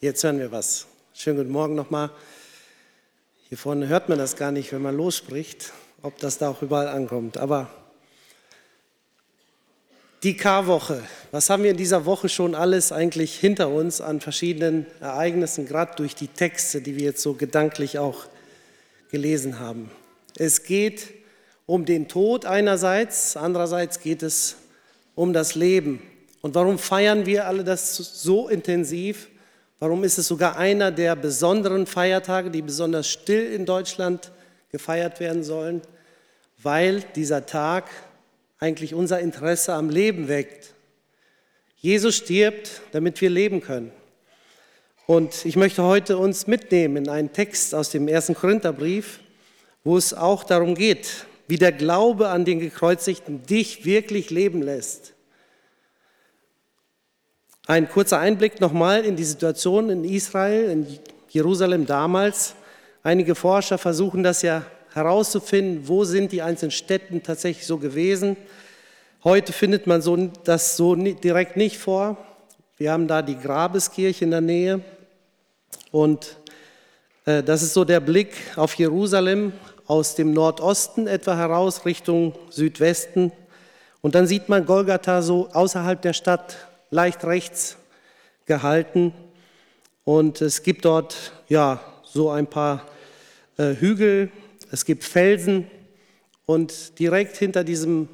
Jetzt hören wir was. Schönen guten Morgen nochmal. Hier vorne hört man das gar nicht, wenn man losspricht, ob das da auch überall ankommt. Aber die Karwoche, was haben wir in dieser Woche schon alles eigentlich hinter uns an verschiedenen Ereignissen, gerade durch die Texte, die wir jetzt so gedanklich auch gelesen haben. Es geht um den Tod einerseits, andererseits geht es um das Leben. Und warum feiern wir alle das so intensiv? Warum ist es sogar einer der besonderen Feiertage, die besonders still in Deutschland gefeiert werden sollen? Weil dieser Tag eigentlich unser Interesse am Leben weckt. Jesus stirbt, damit wir leben können. Und ich möchte heute uns mitnehmen in einen Text aus dem ersten Korintherbrief, wo es auch darum geht, wie der Glaube an den Gekreuzigten dich wirklich leben lässt. Ein kurzer Einblick nochmal in die Situation in Israel, in Jerusalem damals. Einige Forscher versuchen das ja herauszufinden, wo sind die einzelnen Städten tatsächlich so gewesen. Heute findet man so, das so direkt nicht vor. Wir haben da die Grabeskirche in der Nähe und äh, das ist so der Blick auf Jerusalem aus dem Nordosten etwa heraus Richtung Südwesten. Und dann sieht man Golgatha so außerhalb der Stadt leicht rechts gehalten. Und es gibt dort ja so ein paar äh, Hügel, es gibt Felsen und direkt hinter diesem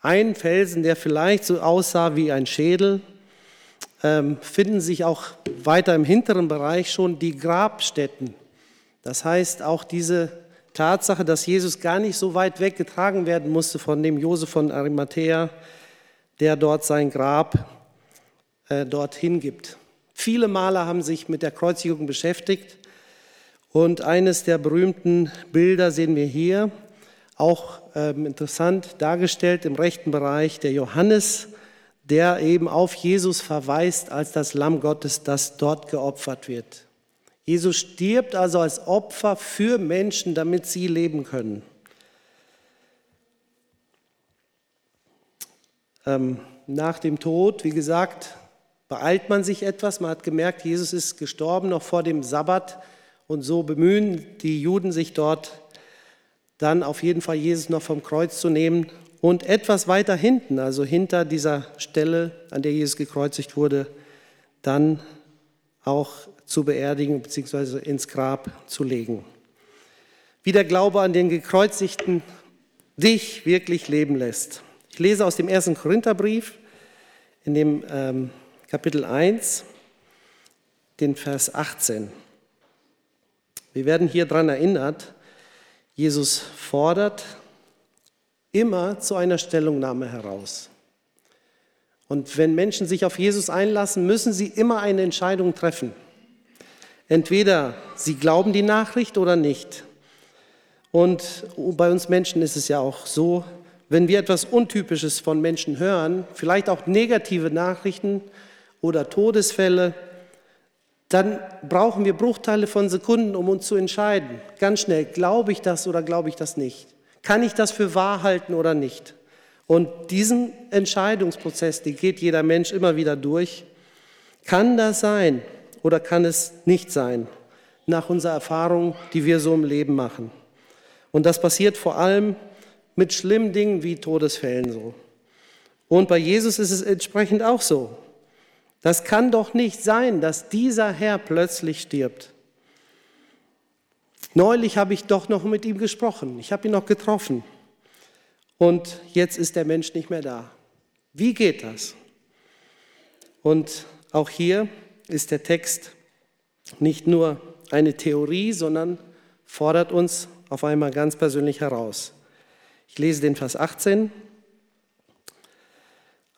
einen Felsen, der vielleicht so aussah wie ein Schädel, ähm, finden sich auch weiter im hinteren Bereich schon die Grabstätten. Das heißt, auch diese Tatsache, dass Jesus gar nicht so weit weggetragen werden musste von dem Josef von Arimathea, der dort sein Grab äh, dorthin gibt. Viele Maler haben sich mit der Kreuzigung beschäftigt und eines der berühmten Bilder sehen wir hier, auch ähm, interessant dargestellt im rechten Bereich, der Johannes, der eben auf Jesus verweist als das Lamm Gottes, das dort geopfert wird. Jesus stirbt also als Opfer für Menschen, damit sie leben können. Ähm, nach dem Tod, wie gesagt, beeilt man sich etwas. Man hat gemerkt, Jesus ist gestorben noch vor dem Sabbat und so bemühen die Juden sich dort dann auf jeden Fall Jesus noch vom Kreuz zu nehmen und etwas weiter hinten, also hinter dieser Stelle, an der Jesus gekreuzigt wurde, dann auch zu beerdigen bzw. ins Grab zu legen. Wie der Glaube an den Gekreuzigten dich wirklich leben lässt. Ich lese aus dem ersten Korintherbrief in dem ähm, Kapitel 1, den Vers 18. Wir werden hier daran erinnert, Jesus fordert immer zu einer Stellungnahme heraus. Und wenn Menschen sich auf Jesus einlassen, müssen sie immer eine Entscheidung treffen. Entweder sie glauben die Nachricht oder nicht. Und bei uns Menschen ist es ja auch so, wenn wir etwas Untypisches von Menschen hören, vielleicht auch negative Nachrichten, oder Todesfälle, dann brauchen wir Bruchteile von Sekunden, um uns zu entscheiden. Ganz schnell, glaube ich das oder glaube ich das nicht? Kann ich das für wahr halten oder nicht? Und diesen Entscheidungsprozess, den geht jeder Mensch immer wieder durch. Kann das sein oder kann es nicht sein? Nach unserer Erfahrung, die wir so im Leben machen. Und das passiert vor allem mit schlimmen Dingen wie Todesfällen so. Und bei Jesus ist es entsprechend auch so. Das kann doch nicht sein, dass dieser Herr plötzlich stirbt. Neulich habe ich doch noch mit ihm gesprochen. Ich habe ihn noch getroffen. Und jetzt ist der Mensch nicht mehr da. Wie geht das? Und auch hier ist der Text nicht nur eine Theorie, sondern fordert uns auf einmal ganz persönlich heraus. Ich lese den Vers 18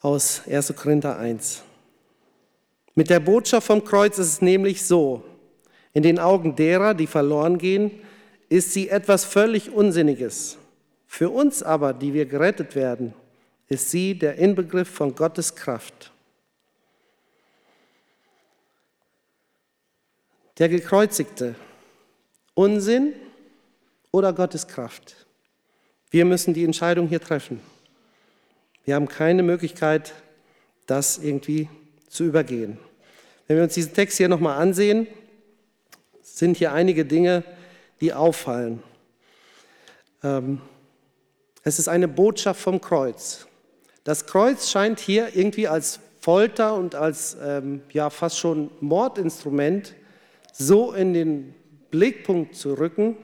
aus 1. Korinther 1. Mit der Botschaft vom Kreuz ist es nämlich so, in den Augen derer, die verloren gehen, ist sie etwas völlig Unsinniges. Für uns aber, die wir gerettet werden, ist sie der Inbegriff von Gottes Kraft. Der Gekreuzigte, Unsinn oder Gottes Kraft? Wir müssen die Entscheidung hier treffen. Wir haben keine Möglichkeit, das irgendwie zu übergehen. Wenn wir uns diesen Text hier nochmal ansehen, sind hier einige Dinge, die auffallen. Ähm, es ist eine Botschaft vom Kreuz. Das Kreuz scheint hier irgendwie als Folter und als ähm, ja fast schon Mordinstrument so in den Blickpunkt zu rücken,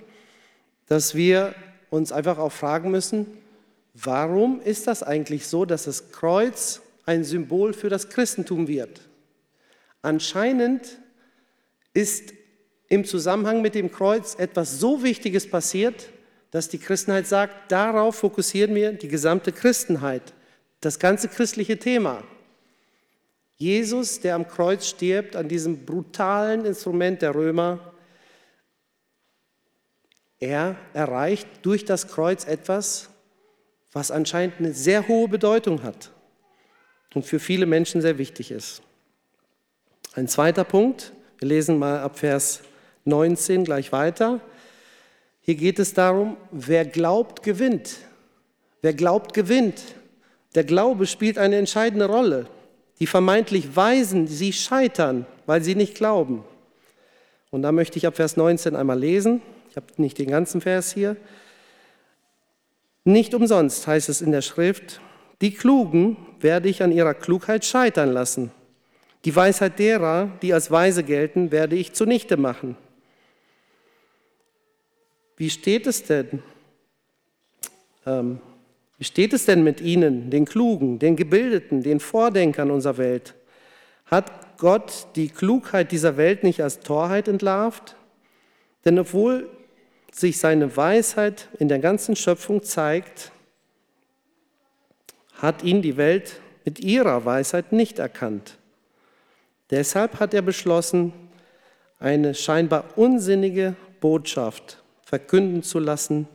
dass wir uns einfach auch fragen müssen, warum ist das eigentlich so, dass das Kreuz ein Symbol für das Christentum wird? Anscheinend ist im Zusammenhang mit dem Kreuz etwas so Wichtiges passiert, dass die Christenheit sagt, darauf fokussieren wir die gesamte Christenheit, das ganze christliche Thema. Jesus, der am Kreuz stirbt, an diesem brutalen Instrument der Römer, er erreicht durch das Kreuz etwas, was anscheinend eine sehr hohe Bedeutung hat und für viele Menschen sehr wichtig ist. Ein zweiter Punkt, wir lesen mal ab Vers 19 gleich weiter. Hier geht es darum, wer glaubt, gewinnt. Wer glaubt, gewinnt. Der Glaube spielt eine entscheidende Rolle. Die vermeintlich Weisen, sie scheitern, weil sie nicht glauben. Und da möchte ich ab Vers 19 einmal lesen. Ich habe nicht den ganzen Vers hier. Nicht umsonst heißt es in der Schrift, die Klugen werde ich an ihrer Klugheit scheitern lassen. Die Weisheit derer, die als weise gelten, werde ich zunichte machen. Wie steht es denn? Ähm, wie steht es denn mit Ihnen, den Klugen, den Gebildeten, den Vordenkern unserer Welt? Hat Gott die Klugheit dieser Welt nicht als Torheit entlarvt? Denn obwohl sich seine Weisheit in der ganzen Schöpfung zeigt, hat ihn die Welt mit ihrer Weisheit nicht erkannt. Deshalb hat er beschlossen, eine scheinbar unsinnige Botschaft verkünden zu lassen,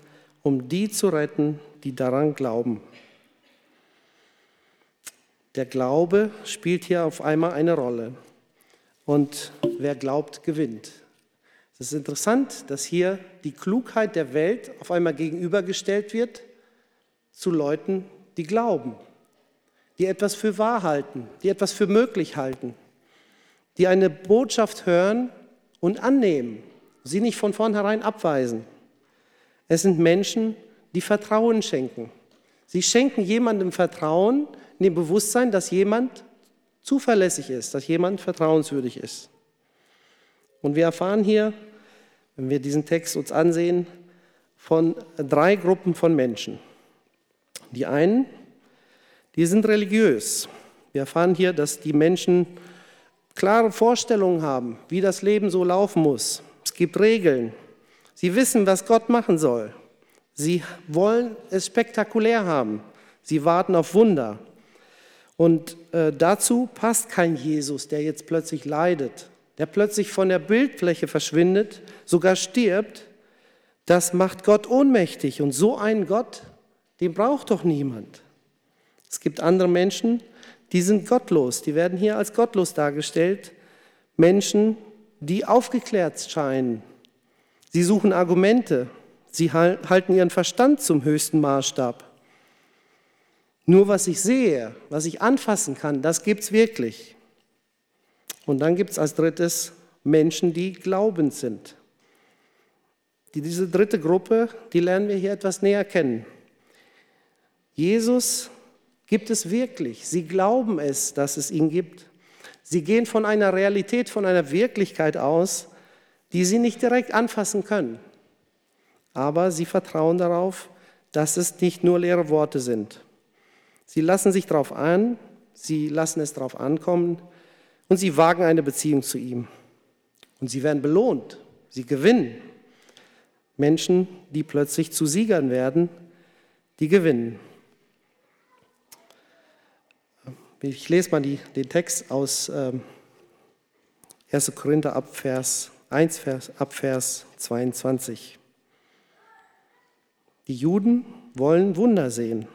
um die zu retten, die daran glauben. Der Glaube spielt hier auf einmal eine Rolle. Und wer glaubt, gewinnt. Es ist interessant, dass hier die Klugheit der Welt auf einmal gegenübergestellt wird zu Leuten, die glauben, die etwas für wahr halten, die etwas für möglich halten, die eine Botschaft hören und annehmen, sie nicht von vornherein abweisen. Es sind Menschen, die Vertrauen schenken. Sie schenken jemandem Vertrauen in dem Bewusstsein, dass jemand zuverlässig ist, dass jemand vertrauenswürdig ist. Und wir erfahren hier, wenn wir diesen Text uns ansehen, von drei Gruppen von Menschen. Die einen, die sind religiös. Wir erfahren hier, dass die Menschen klare Vorstellungen haben, wie das Leben so laufen muss. Es gibt Regeln. Sie wissen, was Gott machen soll. Sie wollen es spektakulär haben. Sie warten auf Wunder. Und äh, dazu passt kein Jesus, der jetzt plötzlich leidet, der plötzlich von der Bildfläche verschwindet, sogar stirbt. Das macht Gott ohnmächtig. Und so einen Gott, den braucht doch niemand. Es gibt andere Menschen, die sind gottlos. Die werden hier als gottlos dargestellt. Menschen, die aufgeklärt scheinen. Sie suchen Argumente. Sie halten ihren Verstand zum höchsten Maßstab. Nur was ich sehe, was ich anfassen kann, das gibt es wirklich. Und dann gibt es als drittes Menschen, die glaubend sind. Die, diese dritte Gruppe, die lernen wir hier etwas näher kennen. Jesus gibt es wirklich. Sie glauben es, dass es ihn gibt. Sie gehen von einer Realität, von einer Wirklichkeit aus, die sie nicht direkt anfassen können aber sie vertrauen darauf, dass es nicht nur leere Worte sind. Sie lassen sich darauf ein, sie lassen es darauf ankommen und sie wagen eine Beziehung zu ihm. Und sie werden belohnt, sie gewinnen. Menschen, die plötzlich zu Siegern werden, die gewinnen. Ich lese mal die, den Text aus ähm, 1. Korinther ab Vers 1, Vers, ab Vers 22. Die Juden wollen Wunder sehen.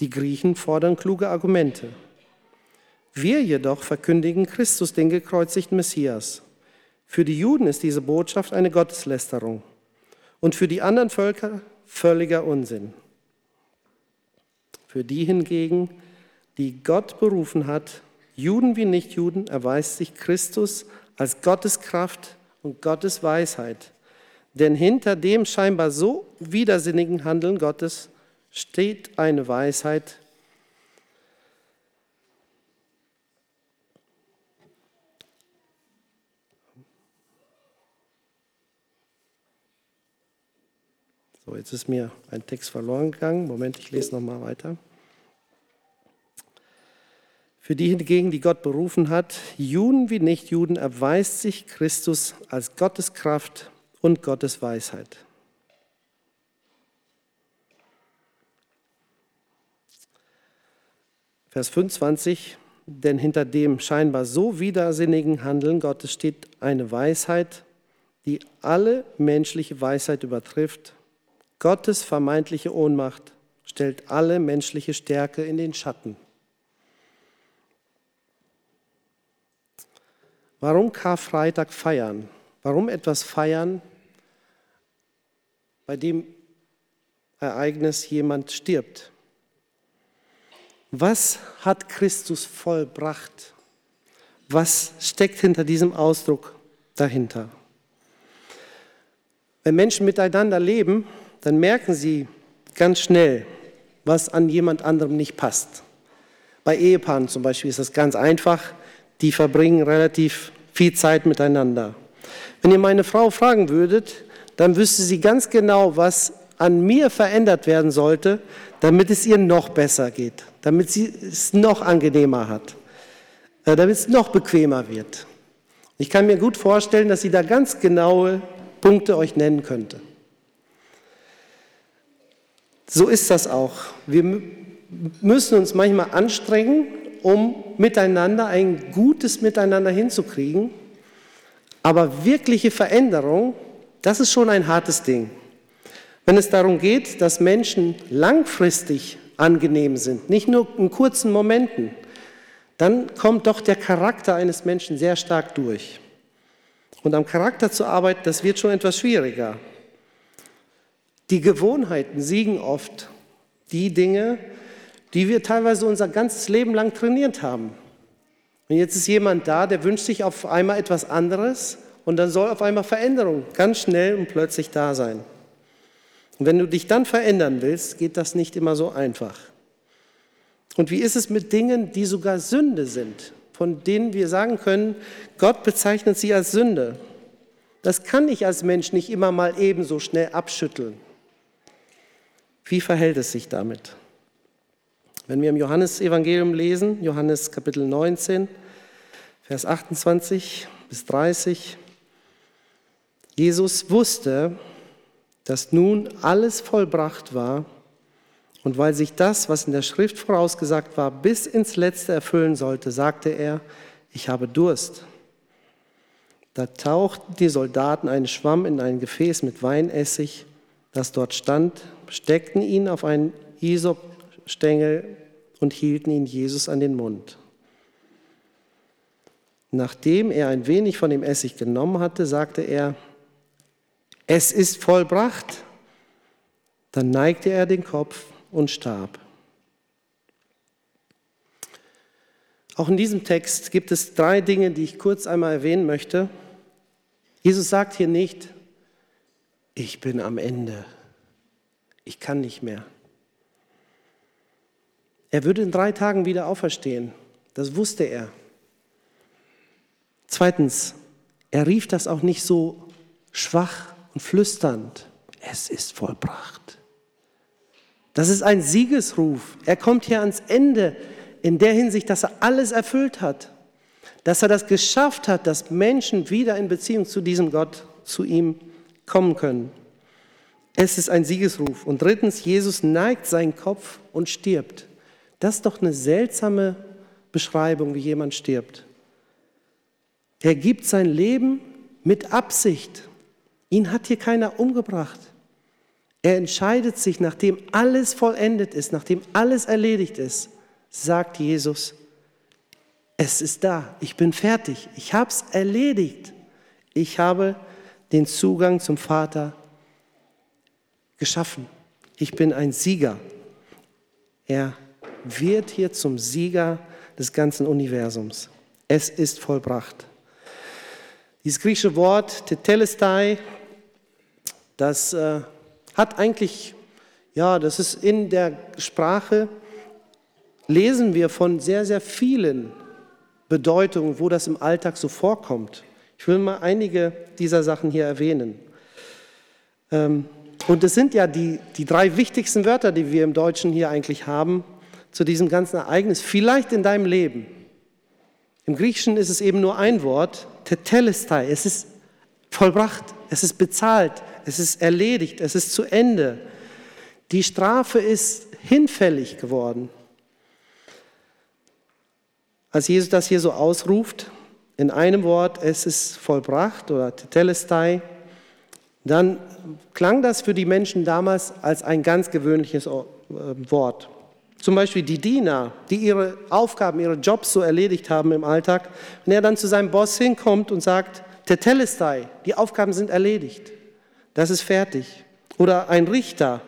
Die Griechen fordern kluge Argumente. Wir jedoch verkündigen Christus, den gekreuzigten Messias. Für die Juden ist diese Botschaft eine Gotteslästerung und für die anderen Völker völliger Unsinn. Für die hingegen, die Gott berufen hat, Juden wie Nichtjuden, erweist sich Christus als Gottes Kraft und Gottes Weisheit. Denn hinter dem scheinbar so widersinnigen Handeln Gottes steht eine Weisheit, So, jetzt ist mir ein Text verloren gegangen. Moment, ich lese nochmal weiter. Für die hingegen, die Gott berufen hat, Juden wie Nichtjuden, erweist sich Christus als Gottes Kraft und Gottes Weisheit. Vers 25, denn hinter dem scheinbar so widersinnigen Handeln Gottes steht eine Weisheit, die alle menschliche Weisheit übertrifft Gottes vermeintliche Ohnmacht stellt alle menschliche Stärke in den Schatten. Warum Karfreitag feiern? Warum etwas feiern, bei dem Ereignis jemand stirbt? Was hat Christus vollbracht? Was steckt hinter diesem Ausdruck dahinter? Wenn Menschen miteinander leben, dann merken sie ganz schnell, was an jemand anderem nicht passt. Bei Ehepaaren zum Beispiel ist das ganz einfach. Die verbringen relativ viel Zeit miteinander. Wenn ihr meine Frau fragen würdet, dann wüsste sie ganz genau, was an mir verändert werden sollte, damit es ihr noch besser geht, damit sie es noch angenehmer hat, äh, damit es noch bequemer wird. Ich kann mir gut vorstellen, dass sie da ganz genaue Punkte euch nennen könnte. So ist das auch. Wir müssen uns manchmal anstrengen, um miteinander ein gutes Miteinander hinzukriegen. Aber wirkliche Veränderung, das ist schon ein hartes Ding. Wenn es darum geht, dass Menschen langfristig angenehm sind, nicht nur in kurzen Momenten, dann kommt doch der Charakter eines Menschen sehr stark durch. Und am Charakter zu arbeiten, das wird schon etwas schwieriger. Die Gewohnheiten siegen oft die Dinge, die wir teilweise unser ganzes Leben lang trainiert haben. Und jetzt ist jemand da, der wünscht sich auf einmal etwas anderes und dann soll auf einmal Veränderung ganz schnell und plötzlich da sein. Und wenn du dich dann verändern willst, geht das nicht immer so einfach. Und wie ist es mit Dingen, die sogar Sünde sind, von denen wir sagen können, Gott bezeichnet sie als Sünde? Das kann ich als Mensch nicht immer mal ebenso schnell abschütteln. Wie verhält es sich damit? Wenn wir im Johannesevangelium lesen, Johannes Kapitel 19, Vers 28 bis 30, Jesus wusste, dass nun alles vollbracht war und weil sich das, was in der Schrift vorausgesagt war, bis ins Letzte erfüllen sollte, sagte er, ich habe Durst. Da tauchten die Soldaten einen Schwamm in ein Gefäß mit Weinessig, das dort stand, steckten ihn auf einen Isopstängel und hielten ihn Jesus an den Mund. Nachdem er ein wenig von dem Essig genommen hatte, sagte er, es ist vollbracht. Dann neigte er den Kopf und starb. Auch in diesem Text gibt es drei Dinge, die ich kurz einmal erwähnen möchte. Jesus sagt hier nicht, ich bin am Ende ich kann nicht mehr. Er würde in drei Tagen wieder auferstehen. Das wusste er. Zweitens, er rief das auch nicht so schwach und flüsternd. Es ist vollbracht. Das ist ein Siegesruf. Er kommt hier ans Ende in der Hinsicht, dass er alles erfüllt hat. Dass er das geschafft hat, dass Menschen wieder in Beziehung zu diesem Gott, zu ihm kommen können. Es ist ein Siegesruf. Und drittens, Jesus neigt seinen Kopf und stirbt. Das ist doch eine seltsame Beschreibung, wie jemand stirbt. Er gibt sein Leben mit Absicht. Ihn hat hier keiner umgebracht. Er entscheidet sich, nachdem alles vollendet ist, nachdem alles erledigt ist, sagt Jesus, es ist da, ich bin fertig, ich habe es erledigt. Ich habe den Zugang zum Vater geschaffen. Ich bin ein Sieger. Er wird hier zum Sieger des ganzen Universums. Es ist vollbracht. Dieses griechische Wort Tetelestai, das äh, hat eigentlich, ja, das ist in der Sprache, lesen wir von sehr, sehr vielen Bedeutungen, wo das im Alltag so vorkommt. Ich will mal einige dieser Sachen hier erwähnen. Ähm, und es sind ja die, die drei wichtigsten Wörter, die wir im Deutschen hier eigentlich haben zu diesem ganzen Ereignis, vielleicht in deinem Leben. Im Griechischen ist es eben nur ein Wort, tetelestai. Es ist vollbracht, es ist bezahlt, es ist erledigt, es ist zu Ende. Die Strafe ist hinfällig geworden. Als Jesus das hier so ausruft, in einem Wort, es ist vollbracht oder tetelestai, dann klang das für die Menschen damals als ein ganz gewöhnliches äh, Wort. Zum Beispiel die Diener, die ihre Aufgaben, ihre Jobs so erledigt haben im Alltag, wenn er dann zu seinem Boss hinkommt und sagt, Tetelestai, die Aufgaben sind erledigt, das ist fertig. Oder ein Richter,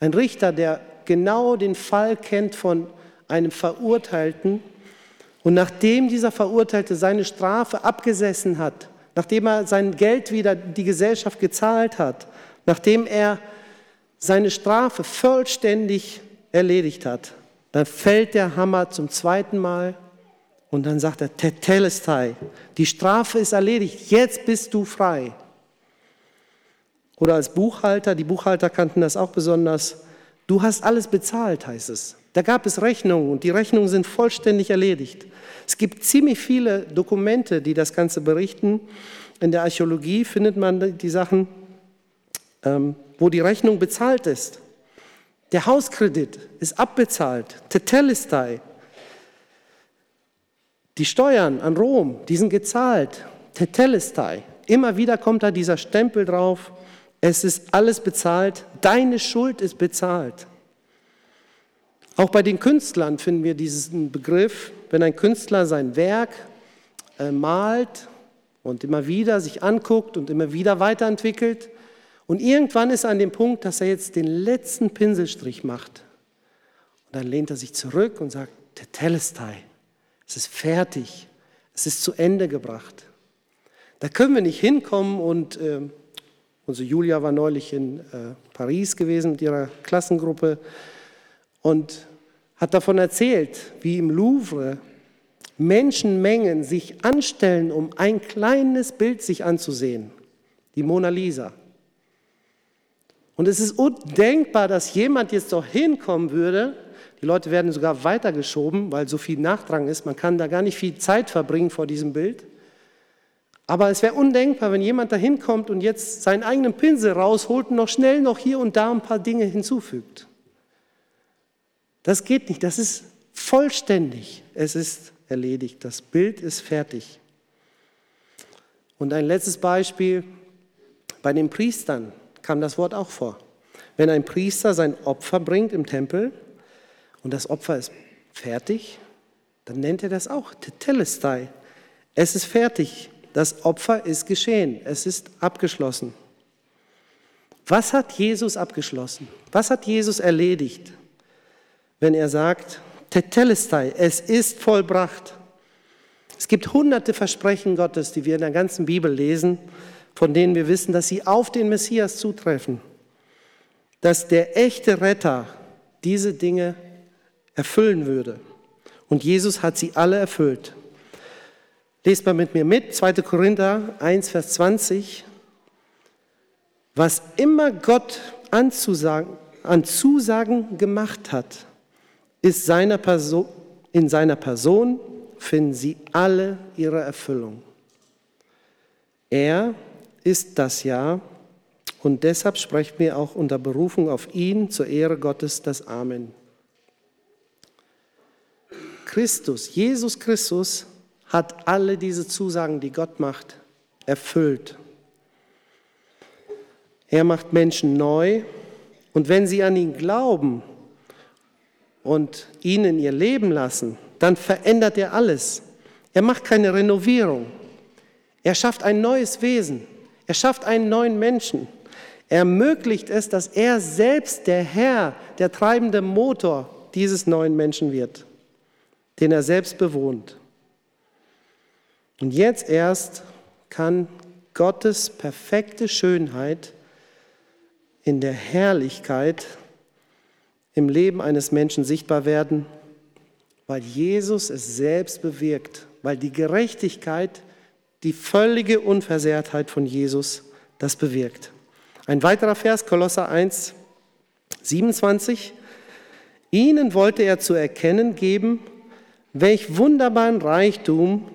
ein Richter, der genau den Fall kennt von einem Verurteilten und nachdem dieser Verurteilte seine Strafe abgesessen hat, nachdem er sein Geld wieder die Gesellschaft gezahlt hat, nachdem er seine Strafe vollständig erledigt hat, dann fällt der Hammer zum zweiten Mal und dann sagt er, Tetelestai, die Strafe ist erledigt, jetzt bist du frei. Oder als Buchhalter, die Buchhalter kannten das auch besonders, du hast alles bezahlt, heißt es. Da gab es Rechnungen und die Rechnungen sind vollständig erledigt. Es gibt ziemlich viele Dokumente, die das Ganze berichten. In der Archäologie findet man die Sachen, ähm, wo die Rechnung bezahlt ist. Der Hauskredit ist abbezahlt. Tetelestai. Die Steuern an Rom, die sind gezahlt. Tetelestai. Immer wieder kommt da dieser Stempel drauf. Es ist alles bezahlt. Deine Schuld ist bezahlt. Auch bei den Künstlern finden wir diesen Begriff, wenn ein Künstler sein Werk äh, malt und immer wieder sich anguckt und immer wieder weiterentwickelt, und irgendwann ist er an dem Punkt, dass er jetzt den letzten Pinselstrich macht. Und dann lehnt er sich zurück und sagt, der Telestai, es ist fertig, es ist zu Ende gebracht. Da können wir nicht hinkommen und äh, unsere Julia war neulich in äh, Paris gewesen mit ihrer Klassengruppe und hat davon erzählt, wie im Louvre Menschenmengen sich anstellen, um ein kleines Bild sich anzusehen, die Mona Lisa. Und es ist undenkbar, dass jemand jetzt doch hinkommen würde. Die Leute werden sogar weitergeschoben, weil so viel Nachdrang ist. Man kann da gar nicht viel Zeit verbringen vor diesem Bild. Aber es wäre undenkbar, wenn jemand da hinkommt und jetzt seinen eigenen Pinsel rausholt und noch schnell noch hier und da ein paar Dinge hinzufügt. Das geht nicht. Das ist vollständig. Es ist erledigt. Das Bild ist fertig. Und ein letztes Beispiel bei den Priestern kam das Wort auch vor. Wenn ein Priester sein Opfer bringt im Tempel und das Opfer ist fertig, dann nennt er das auch Tetelestai. Es ist fertig. Das Opfer ist geschehen. Es ist abgeschlossen. Was hat Jesus abgeschlossen? Was hat Jesus erledigt, wenn er sagt, Tetelestai, es ist vollbracht? Es gibt hunderte Versprechen Gottes, die wir in der ganzen Bibel lesen von denen wir wissen, dass sie auf den Messias zutreffen, dass der echte Retter diese Dinge erfüllen würde. Und Jesus hat sie alle erfüllt. Lest mal mit mir mit, 2. Korinther 1, Vers 20. Was immer Gott anzusagen, an Zusagen gemacht hat, ist seiner Person, in seiner Person finden sie alle ihre Erfüllung. Er ist das ja. Und deshalb sprechen wir auch unter Berufung auf ihn zur Ehre Gottes das Amen. Christus, Jesus Christus hat alle diese Zusagen, die Gott macht, erfüllt. Er macht Menschen neu und wenn sie an ihn glauben und ihn in ihr Leben lassen, dann verändert er alles. Er macht keine Renovierung. Er schafft ein neues Wesen. Er schafft einen neuen Menschen. Er ermöglicht es, dass er selbst der Herr, der treibende Motor dieses neuen Menschen wird, den er selbst bewohnt. Und jetzt erst kann Gottes perfekte Schönheit in der Herrlichkeit im Leben eines Menschen sichtbar werden, weil Jesus es selbst bewirkt, weil die Gerechtigkeit, die völlige Unversehrtheit von Jesus das bewirkt. Ein weiterer Vers, Kolosser 1, 27. Ihnen wollte er zu erkennen geben, welch wunderbaren Reichtum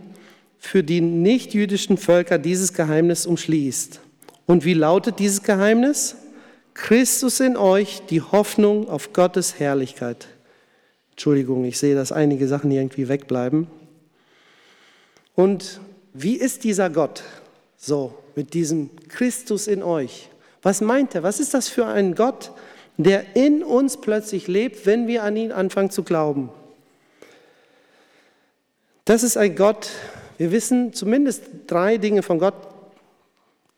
für die nichtjüdischen Völker dieses Geheimnis umschließt. Und wie lautet dieses Geheimnis? Christus in euch, die Hoffnung auf Gottes Herrlichkeit. Entschuldigung, ich sehe, dass einige Sachen irgendwie wegbleiben. Und wie ist dieser Gott so mit diesem Christus in euch? Was meint er? Was ist das für ein Gott, der in uns plötzlich lebt, wenn wir an ihn anfangen zu glauben? Das ist ein Gott, wir wissen zumindest drei Dinge von Gott,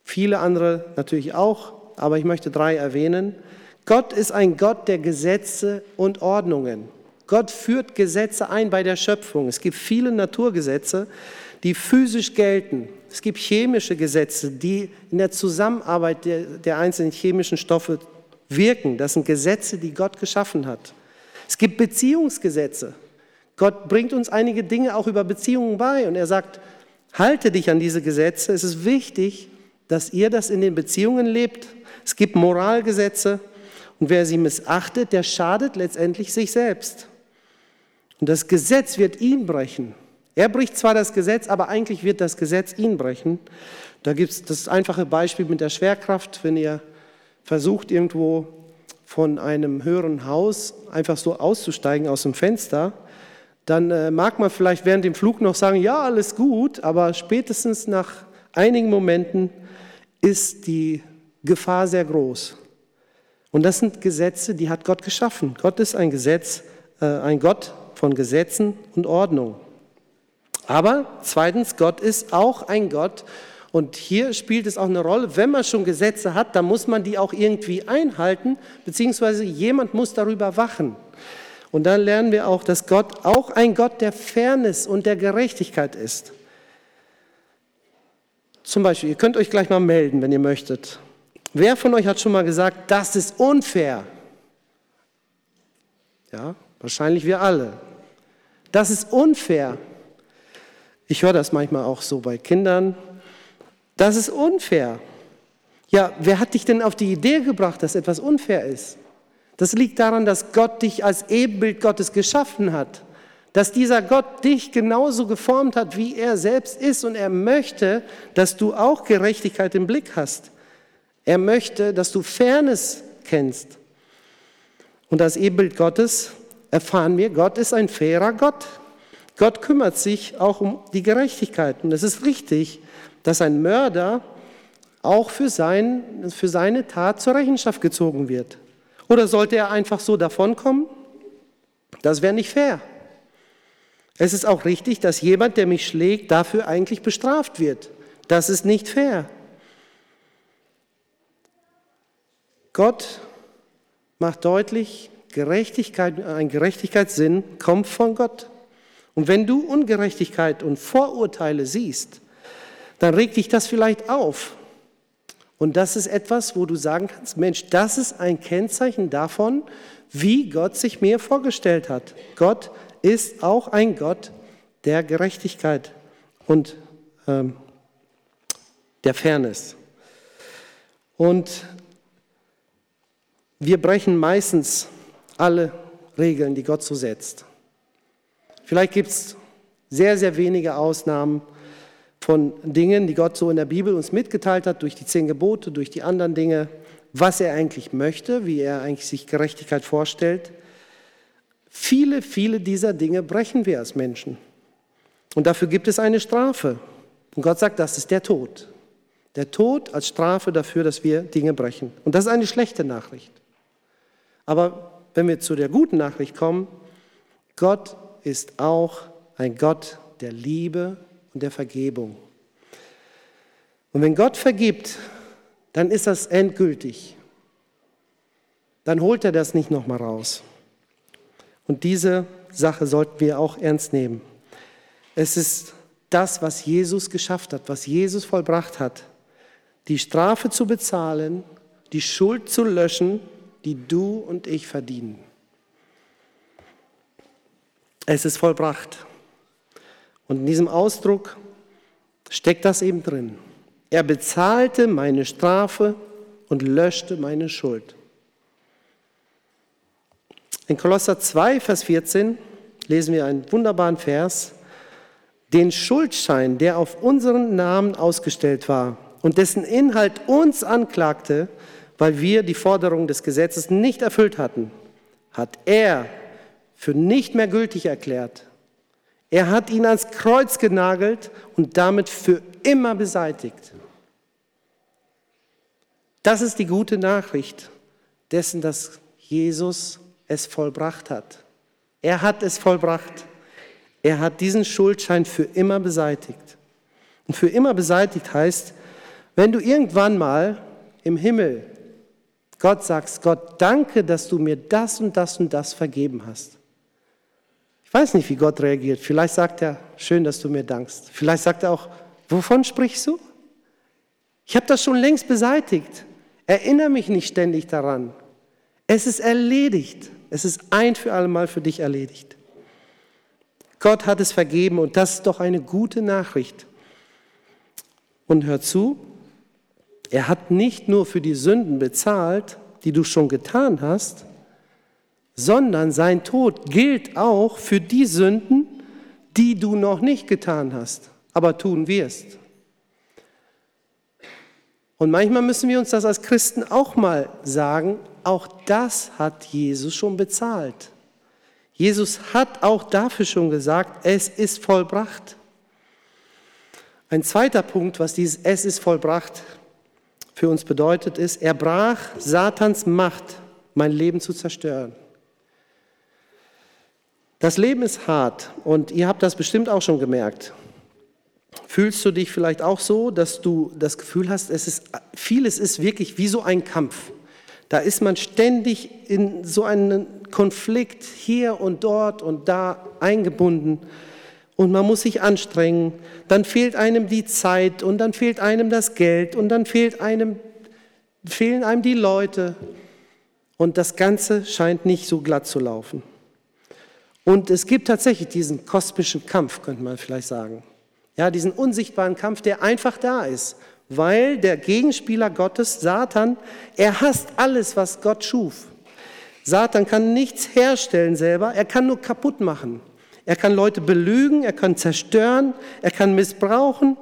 viele andere natürlich auch, aber ich möchte drei erwähnen. Gott ist ein Gott der Gesetze und Ordnungen. Gott führt Gesetze ein bei der Schöpfung. Es gibt viele Naturgesetze, die physisch gelten. Es gibt chemische Gesetze, die in der Zusammenarbeit der, der einzelnen chemischen Stoffe wirken. Das sind Gesetze, die Gott geschaffen hat. Es gibt Beziehungsgesetze. Gott bringt uns einige Dinge auch über Beziehungen bei und er sagt, halte dich an diese Gesetze. Es ist wichtig, dass ihr das in den Beziehungen lebt. Es gibt Moralgesetze und wer sie missachtet, der schadet letztendlich sich selbst. Und das Gesetz wird ihn brechen. Er bricht zwar das Gesetz, aber eigentlich wird das Gesetz ihn brechen. Da gibt es das einfache Beispiel mit der Schwerkraft, wenn ihr versucht, irgendwo von einem höheren Haus einfach so auszusteigen aus dem Fenster, dann äh, mag man vielleicht während dem Flug noch sagen, ja, alles gut, aber spätestens nach einigen Momenten ist die Gefahr sehr groß. Und das sind Gesetze, die hat Gott geschaffen. Gott ist ein Gesetz, äh, ein Gott von Gesetzen und Ordnung. Aber zweitens, Gott ist auch ein Gott. Und hier spielt es auch eine Rolle, wenn man schon Gesetze hat, dann muss man die auch irgendwie einhalten, beziehungsweise jemand muss darüber wachen. Und dann lernen wir auch, dass Gott auch ein Gott der Fairness und der Gerechtigkeit ist. Zum Beispiel, ihr könnt euch gleich mal melden, wenn ihr möchtet. Wer von euch hat schon mal gesagt, das ist unfair? Ja, wahrscheinlich wir alle. Das ist unfair. Ich höre das manchmal auch so bei Kindern. Das ist unfair. Ja, wer hat dich denn auf die Idee gebracht, dass etwas unfair ist? Das liegt daran, dass Gott dich als Ebenbild Gottes geschaffen hat. Dass dieser Gott dich genauso geformt hat, wie er selbst ist. Und er möchte, dass du auch Gerechtigkeit im Blick hast. Er möchte, dass du Fairness kennst. Und als Ebenbild Gottes erfahren wir, Gott ist ein fairer Gott. Gott kümmert sich auch um die Gerechtigkeit. Und es ist richtig, dass ein Mörder auch für, sein, für seine Tat zur Rechenschaft gezogen wird. Oder sollte er einfach so davonkommen? Das wäre nicht fair. Es ist auch richtig, dass jemand, der mich schlägt, dafür eigentlich bestraft wird. Das ist nicht fair. Gott macht deutlich, Gerechtigkeit, ein Gerechtigkeitssinn kommt von Gott. Und wenn du Ungerechtigkeit und Vorurteile siehst, dann regt dich das vielleicht auf. Und das ist etwas, wo du sagen kannst, Mensch, das ist ein Kennzeichen davon, wie Gott sich mir vorgestellt hat. Gott ist auch ein Gott der Gerechtigkeit und ähm, der Fairness. Und wir brechen meistens alle Regeln, die Gott so setzt. Vielleicht gibt es sehr, sehr wenige Ausnahmen von Dingen, die Gott so in der Bibel uns mitgeteilt hat, durch die zehn Gebote, durch die anderen Dinge, was er eigentlich möchte, wie er eigentlich sich Gerechtigkeit vorstellt. Viele, viele dieser Dinge brechen wir als Menschen. Und dafür gibt es eine Strafe. Und Gott sagt, das ist der Tod. Der Tod als Strafe dafür, dass wir Dinge brechen. Und das ist eine schlechte Nachricht. Aber wenn wir zu der guten Nachricht kommen, Gott ist auch ein Gott der Liebe und der Vergebung. Und wenn Gott vergibt, dann ist das endgültig. Dann holt er das nicht nochmal raus. Und diese Sache sollten wir auch ernst nehmen. Es ist das, was Jesus geschafft hat, was Jesus vollbracht hat, die Strafe zu bezahlen, die Schuld zu löschen, die du und ich verdienen. Es ist vollbracht. Und in diesem Ausdruck steckt das eben drin. Er bezahlte meine Strafe und löschte meine Schuld. In Kolosser 2, Vers 14 lesen wir einen wunderbaren Vers. Den Schuldschein, der auf unseren Namen ausgestellt war und dessen Inhalt uns anklagte, weil wir die Forderungen des Gesetzes nicht erfüllt hatten, hat er für nicht mehr gültig erklärt. Er hat ihn ans Kreuz genagelt und damit für immer beseitigt. Das ist die gute Nachricht dessen, dass Jesus es vollbracht hat. Er hat es vollbracht. Er hat diesen Schuldschein für immer beseitigt. Und für immer beseitigt heißt, wenn du irgendwann mal im Himmel Gott sagst, Gott, danke, dass du mir das und das und das vergeben hast. Ich weiß nicht, wie Gott reagiert. Vielleicht sagt er, schön, dass du mir dankst. Vielleicht sagt er auch, wovon sprichst du? Ich habe das schon längst beseitigt. Erinnere mich nicht ständig daran. Es ist erledigt. Es ist ein für alle Mal für dich erledigt. Gott hat es vergeben und das ist doch eine gute Nachricht. Und hör zu, er hat nicht nur für die Sünden bezahlt, die du schon getan hast, sondern sein Tod gilt auch für die Sünden, die du noch nicht getan hast, aber tun wirst. Und manchmal müssen wir uns das als Christen auch mal sagen, auch das hat Jesus schon bezahlt. Jesus hat auch dafür schon gesagt, es ist vollbracht. Ein zweiter Punkt, was dieses Es ist vollbracht für uns bedeutet, ist, er brach Satans Macht, mein Leben zu zerstören. Das Leben ist hart und ihr habt das bestimmt auch schon gemerkt. Fühlst du dich vielleicht auch so, dass du das Gefühl hast, es ist, vieles ist wirklich wie so ein Kampf. Da ist man ständig in so einen Konflikt hier und dort und da eingebunden und man muss sich anstrengen. Dann fehlt einem die Zeit und dann fehlt einem das Geld und dann fehlt einem, fehlen einem die Leute und das Ganze scheint nicht so glatt zu laufen. Und es gibt tatsächlich diesen kosmischen Kampf, könnte man vielleicht sagen. Ja, diesen unsichtbaren Kampf, der einfach da ist weil der Gegenspieler Gottes, Satan, er hasst alles, was Gott schuf. Satan kann nichts herstellen selber, er kann nur kaputt machen. Er kann Leute belügen, er kann zerstören, er kann missbrauchen,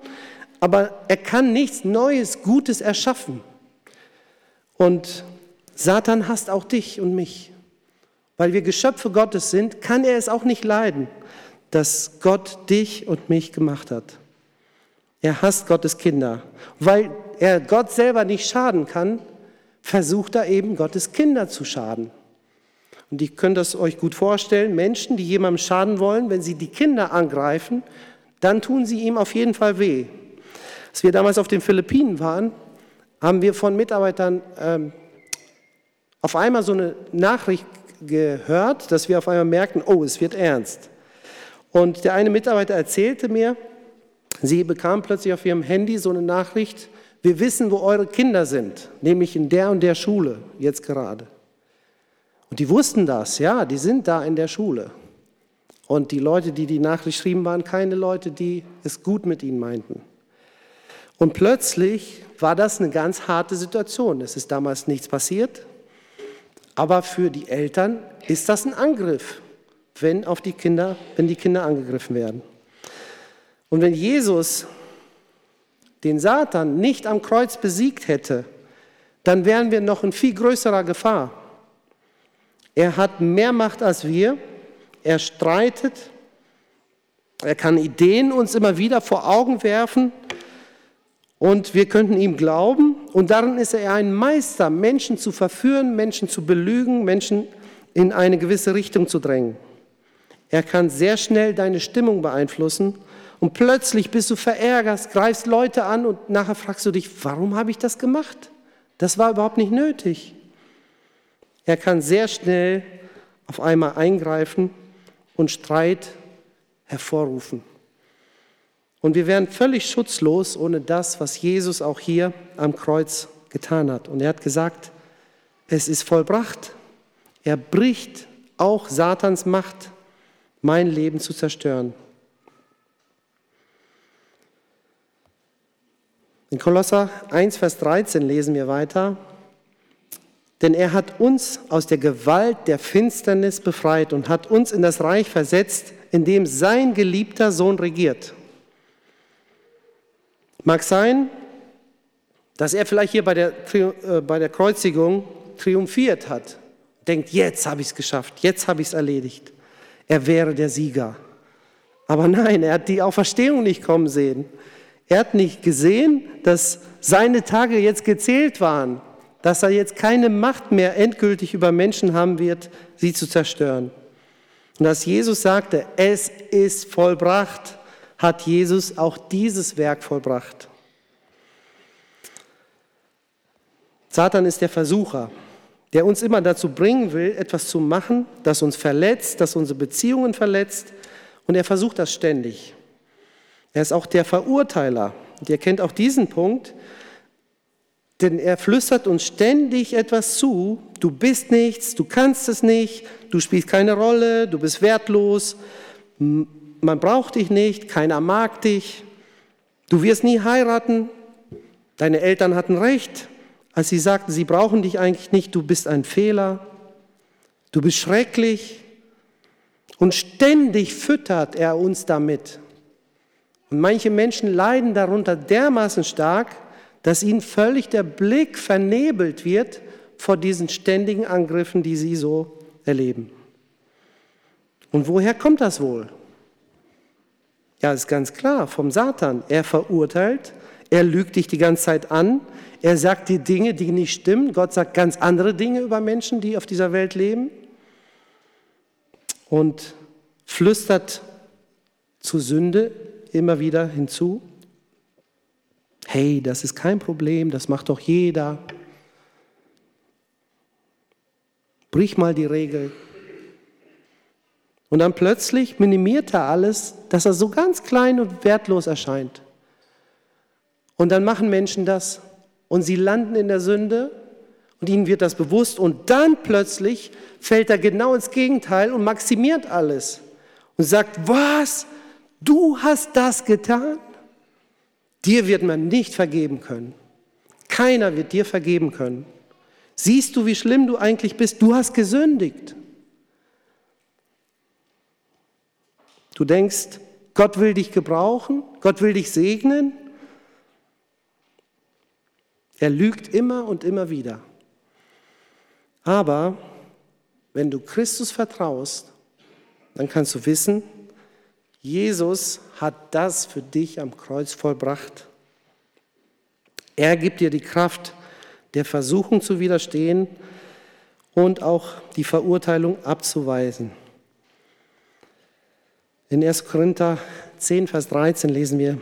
aber er kann nichts Neues, Gutes erschaffen. Und Satan hasst auch dich und mich. Weil wir Geschöpfe Gottes sind, kann er es auch nicht leiden, dass Gott dich und mich gemacht hat. Er hasst Gottes Kinder. Weil er Gott selber nicht schaden kann, versucht er eben Gottes Kinder zu schaden. Und ich könnte das euch gut vorstellen, Menschen, die jemandem schaden wollen, wenn sie die Kinder angreifen, dann tun sie ihm auf jeden Fall weh. Als wir damals auf den Philippinen waren, haben wir von Mitarbeitern ähm, auf einmal so eine Nachricht gehört, dass wir auf einmal merkten, oh, es wird ernst. Und der eine Mitarbeiter erzählte mir, Sie bekam plötzlich auf ihrem Handy so eine Nachricht, wir wissen, wo eure Kinder sind, nämlich in der und der Schule, jetzt gerade. Und die wussten das, ja, die sind da in der Schule. Und die Leute, die die Nachricht schrieben, waren keine Leute, die es gut mit ihnen meinten. Und plötzlich war das eine ganz harte Situation. Es ist damals nichts passiert, aber für die Eltern ist das ein Angriff, wenn, auf die Kinder, wenn die Kinder angegriffen werden. Und wenn Jesus den Satan nicht am Kreuz besiegt hätte, dann wären wir noch in viel größerer Gefahr. Er hat mehr Macht als wir, er streitet, er kann Ideen uns immer wieder vor Augen werfen und wir könnten ihm glauben und darin ist er ein Meister, Menschen zu verführen, Menschen zu belügen, Menschen in eine gewisse Richtung zu drängen. Er kann sehr schnell deine Stimmung beeinflussen und plötzlich bist du verärgert, greifst Leute an und nachher fragst du dich, warum habe ich das gemacht? Das war überhaupt nicht nötig. Er kann sehr schnell auf einmal eingreifen und Streit hervorrufen. Und wir wären völlig schutzlos ohne das, was Jesus auch hier am Kreuz getan hat. Und er hat gesagt, es ist vollbracht. Er bricht auch Satans Macht, mein Leben zu zerstören. In Kolosser 1, Vers 13 lesen wir weiter. Denn er hat uns aus der Gewalt der Finsternis befreit und hat uns in das Reich versetzt, in dem sein geliebter Sohn regiert. Mag sein, dass er vielleicht hier bei der, äh, bei der Kreuzigung triumphiert hat, denkt, jetzt habe ich es geschafft, jetzt habe ich es erledigt. Er wäre der Sieger. Aber nein, er hat die Auferstehung nicht kommen sehen. Er hat nicht gesehen, dass seine Tage jetzt gezählt waren, dass er jetzt keine Macht mehr endgültig über Menschen haben wird, sie zu zerstören. Und als Jesus sagte, es ist vollbracht, hat Jesus auch dieses Werk vollbracht. Satan ist der Versucher, der uns immer dazu bringen will, etwas zu machen, das uns verletzt, das unsere Beziehungen verletzt. Und er versucht das ständig. Er ist auch der Verurteiler. Und ihr kennt auch diesen Punkt, denn er flüstert uns ständig etwas zu. Du bist nichts, du kannst es nicht, du spielst keine Rolle, du bist wertlos, man braucht dich nicht, keiner mag dich, du wirst nie heiraten, deine Eltern hatten recht, als sie sagten, sie brauchen dich eigentlich nicht, du bist ein Fehler, du bist schrecklich. Und ständig füttert er uns damit. Und manche Menschen leiden darunter dermaßen stark, dass ihnen völlig der Blick vernebelt wird vor diesen ständigen Angriffen, die sie so erleben. Und woher kommt das wohl? Ja, ist ganz klar, vom Satan. Er verurteilt, er lügt dich die ganze Zeit an, er sagt dir Dinge, die nicht stimmen. Gott sagt ganz andere Dinge über Menschen, die auf dieser Welt leben. Und flüstert zur Sünde immer wieder hinzu. Hey, das ist kein Problem, das macht doch jeder. Brich mal die Regel. Und dann plötzlich minimiert er alles, dass er so ganz klein und wertlos erscheint. Und dann machen Menschen das und sie landen in der Sünde und ihnen wird das bewusst und dann plötzlich fällt er genau ins Gegenteil und maximiert alles und sagt, was, du hast das getan? Dir wird man nicht vergeben können. Keiner wird dir vergeben können. Siehst du, wie schlimm du eigentlich bist? Du hast gesündigt. Du denkst, Gott will dich gebrauchen, Gott will dich segnen. Er lügt immer und immer wieder. Aber wenn du Christus vertraust, dann kannst du wissen, Jesus hat das für dich am Kreuz vollbracht. Er gibt dir die Kraft, der Versuchung zu widerstehen und auch die Verurteilung abzuweisen. In 1. Korinther 10, Vers 13 lesen wir,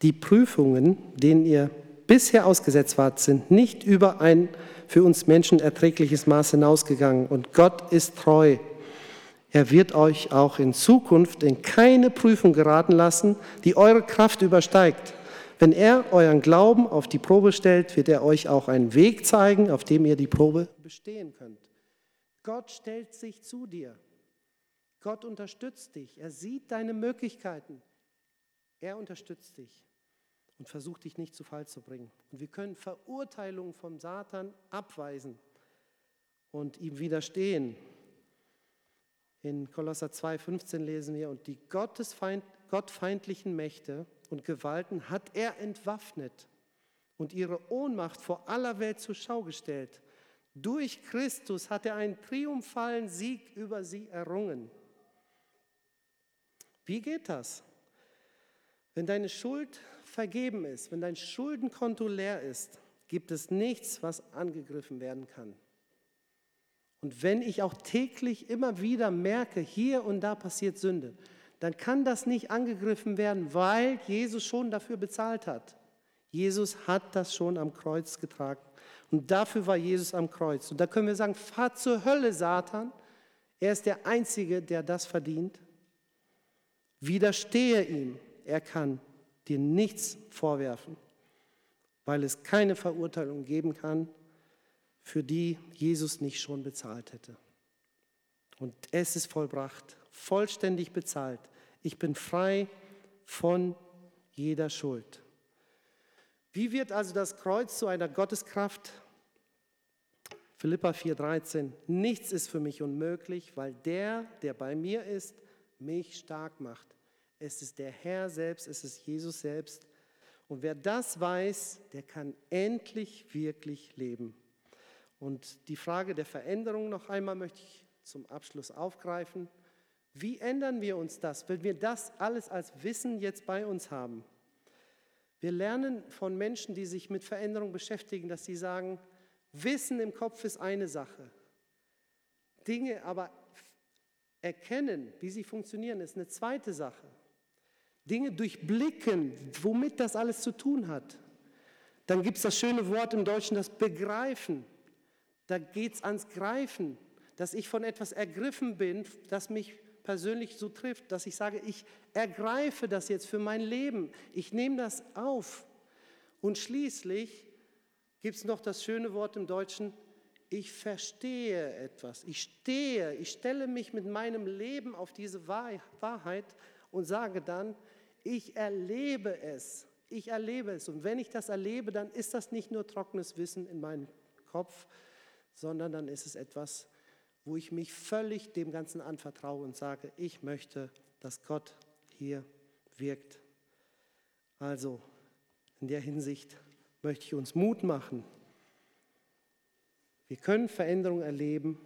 die Prüfungen, denen ihr bisher ausgesetzt wart, sind nicht über ein für uns Menschen erträgliches Maß hinausgegangen. Und Gott ist treu. Er wird euch auch in Zukunft in keine Prüfung geraten lassen, die eure Kraft übersteigt. Wenn er euren Glauben auf die Probe stellt, wird er euch auch einen Weg zeigen, auf dem ihr die Probe bestehen könnt. Gott stellt sich zu dir. Gott unterstützt dich. Er sieht deine Möglichkeiten. Er unterstützt dich und versucht dich nicht zu Fall zu bringen. Und wir können Verurteilungen vom Satan abweisen und ihm widerstehen. In Kolosser 2,15 lesen wir, und die Gottesfeind, gottfeindlichen Mächte und Gewalten hat er entwaffnet und ihre Ohnmacht vor aller Welt zur Schau gestellt. Durch Christus hat er einen triumphalen Sieg über sie errungen. Wie geht das? Wenn deine Schuld vergeben ist, wenn dein Schuldenkonto leer ist, gibt es nichts, was angegriffen werden kann. Und wenn ich auch täglich immer wieder merke, hier und da passiert Sünde, dann kann das nicht angegriffen werden, weil Jesus schon dafür bezahlt hat. Jesus hat das schon am Kreuz getragen. Und dafür war Jesus am Kreuz. Und da können wir sagen, fahr zur Hölle, Satan. Er ist der Einzige, der das verdient. Widerstehe ihm. Er kann dir nichts vorwerfen, weil es keine Verurteilung geben kann, für die Jesus nicht schon bezahlt hätte. Und es ist vollbracht, vollständig bezahlt. Ich bin frei von jeder Schuld. Wie wird also das Kreuz zu einer Gotteskraft? Philippa 4:13. Nichts ist für mich unmöglich, weil der, der bei mir ist, mich stark macht. Es ist der Herr selbst, es ist Jesus selbst. Und wer das weiß, der kann endlich wirklich leben. Und die Frage der Veränderung noch einmal möchte ich zum Abschluss aufgreifen. Wie ändern wir uns das, wenn wir das alles als Wissen jetzt bei uns haben? Wir lernen von Menschen, die sich mit Veränderung beschäftigen, dass sie sagen, Wissen im Kopf ist eine Sache. Dinge aber erkennen, wie sie funktionieren, ist eine zweite Sache. Dinge durchblicken, womit das alles zu tun hat. Dann gibt es das schöne Wort im Deutschen, das Begreifen. Da geht es ans Greifen, dass ich von etwas ergriffen bin, das mich persönlich so trifft, dass ich sage, ich ergreife das jetzt für mein Leben, ich nehme das auf. Und schließlich gibt es noch das schöne Wort im Deutschen, ich verstehe etwas, ich stehe, ich stelle mich mit meinem Leben auf diese Wahrheit und sage dann, ich erlebe es, ich erlebe es. Und wenn ich das erlebe, dann ist das nicht nur trockenes Wissen in meinem Kopf, sondern dann ist es etwas, wo ich mich völlig dem Ganzen anvertraue und sage, ich möchte, dass Gott hier wirkt. Also in der Hinsicht möchte ich uns Mut machen. Wir können Veränderung erleben,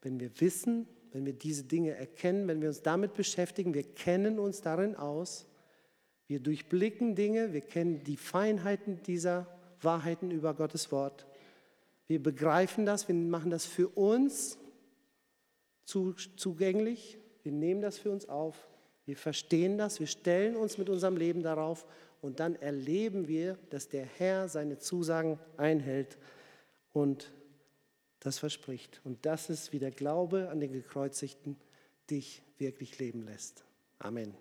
wenn wir wissen, wenn wir diese Dinge erkennen, wenn wir uns damit beschäftigen. Wir kennen uns darin aus. Wir durchblicken Dinge, wir kennen die Feinheiten dieser Wahrheiten über Gottes Wort. Wir begreifen das, wir machen das für uns zugänglich, wir nehmen das für uns auf, wir verstehen das, wir stellen uns mit unserem Leben darauf und dann erleben wir, dass der Herr seine Zusagen einhält und das verspricht. Und das ist, wie der Glaube an den Gekreuzigten dich wirklich leben lässt. Amen.